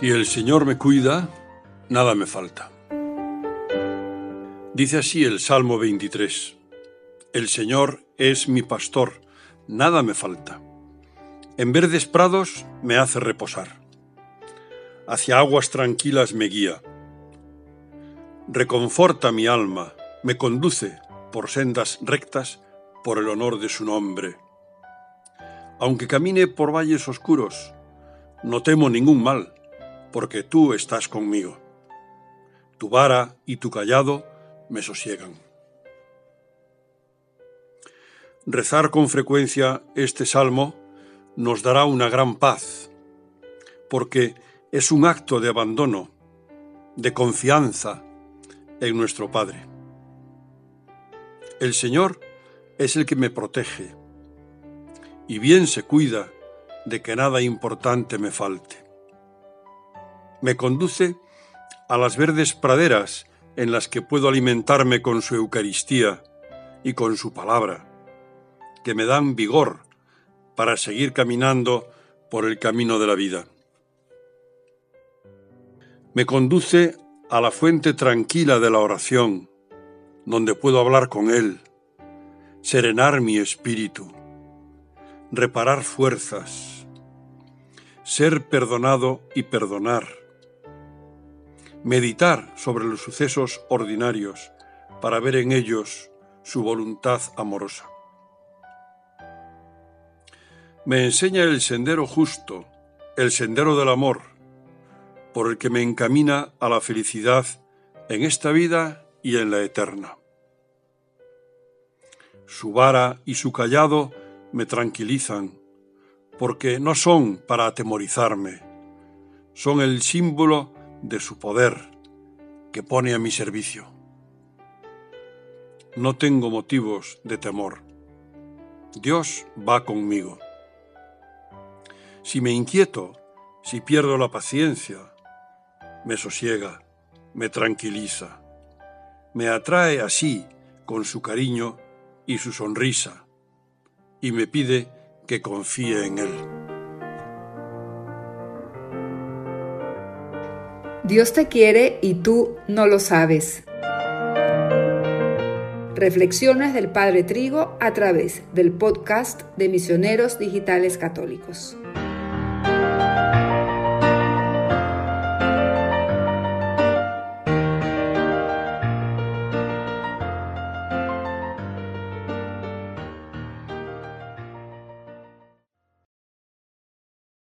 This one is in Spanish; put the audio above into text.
Si el Señor me cuida, nada me falta. Dice así el Salmo 23. El Señor es mi pastor, nada me falta. En verdes prados me hace reposar. Hacia aguas tranquilas me guía. Reconforta mi alma, me conduce por sendas rectas por el honor de su nombre. Aunque camine por valles oscuros, no temo ningún mal porque tú estás conmigo. Tu vara y tu callado me sosiegan. Rezar con frecuencia este salmo nos dará una gran paz, porque es un acto de abandono, de confianza en nuestro Padre. El Señor es el que me protege y bien se cuida de que nada importante me falte me conduce a las verdes praderas en las que puedo alimentarme con su Eucaristía y con su palabra, que me dan vigor para seguir caminando por el camino de la vida. Me conduce a la fuente tranquila de la oración, donde puedo hablar con Él, serenar mi espíritu, reparar fuerzas, ser perdonado y perdonar meditar sobre los sucesos ordinarios para ver en ellos su voluntad amorosa. Me enseña el sendero justo, el sendero del amor, por el que me encamina a la felicidad en esta vida y en la eterna. Su vara y su callado me tranquilizan, porque no son para atemorizarme, son el símbolo de su poder que pone a mi servicio. No tengo motivos de temor. Dios va conmigo. Si me inquieto, si pierdo la paciencia, me sosiega, me tranquiliza, me atrae así con su cariño y su sonrisa, y me pide que confíe en Él. Dios te quiere y tú no lo sabes. Reflexiones del Padre Trigo a través del podcast de Misioneros Digitales Católicos.